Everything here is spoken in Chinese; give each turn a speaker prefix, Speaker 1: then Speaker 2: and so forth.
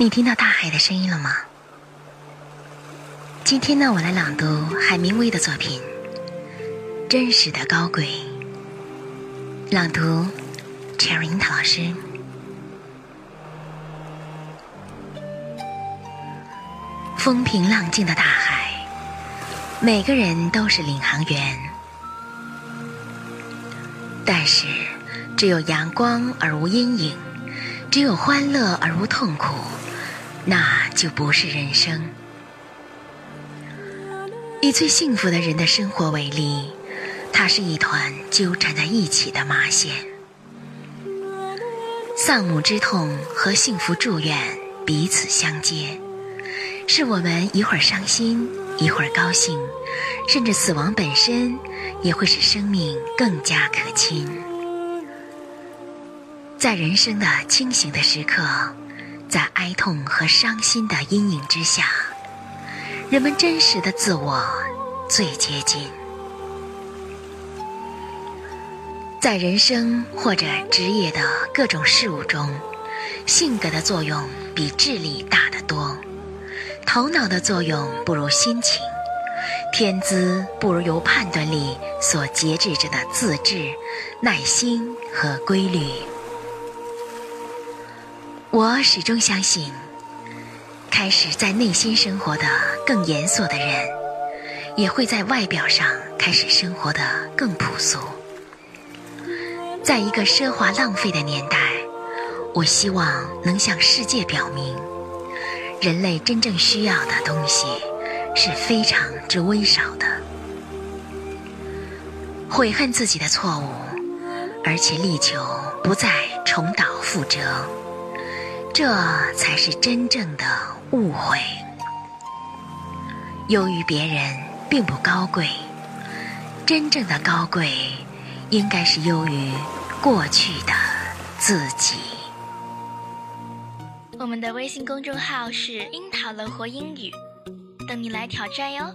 Speaker 1: 你听到大海的声音了吗？今天呢，我来朗读海明威的作品《真实的高贵》。朗读，Cherry 樱桃老师。风平浪静的大海，每个人都是领航员，但是只有阳光而无阴影，只有欢乐而无痛苦。那就不是人生。以最幸福的人的生活为例，它是一团纠缠在一起的麻线。丧母之痛和幸福祝愿彼此相接，是我们一会儿伤心，一会儿高兴，甚至死亡本身也会使生命更加可亲。在人生的清醒的时刻。在哀痛和伤心的阴影之下，人们真实的自我最接近。在人生或者职业的各种事物中，性格的作用比智力大得多，头脑的作用不如心情，天资不如由判断力所节制着的自制、耐心和规律。我始终相信，开始在内心生活的更严肃的人，也会在外表上开始生活的更朴素。在一个奢华浪费的年代，我希望能向世界表明，人类真正需要的东西是非常之微少的。悔恨自己的错误，而且力求不再重蹈覆辙。这才是真正的误会。优于别人并不高贵，真正的高贵应该是优于过去的自己。
Speaker 2: 我们的微信公众号是“樱桃乐活英语”，等你来挑战哟。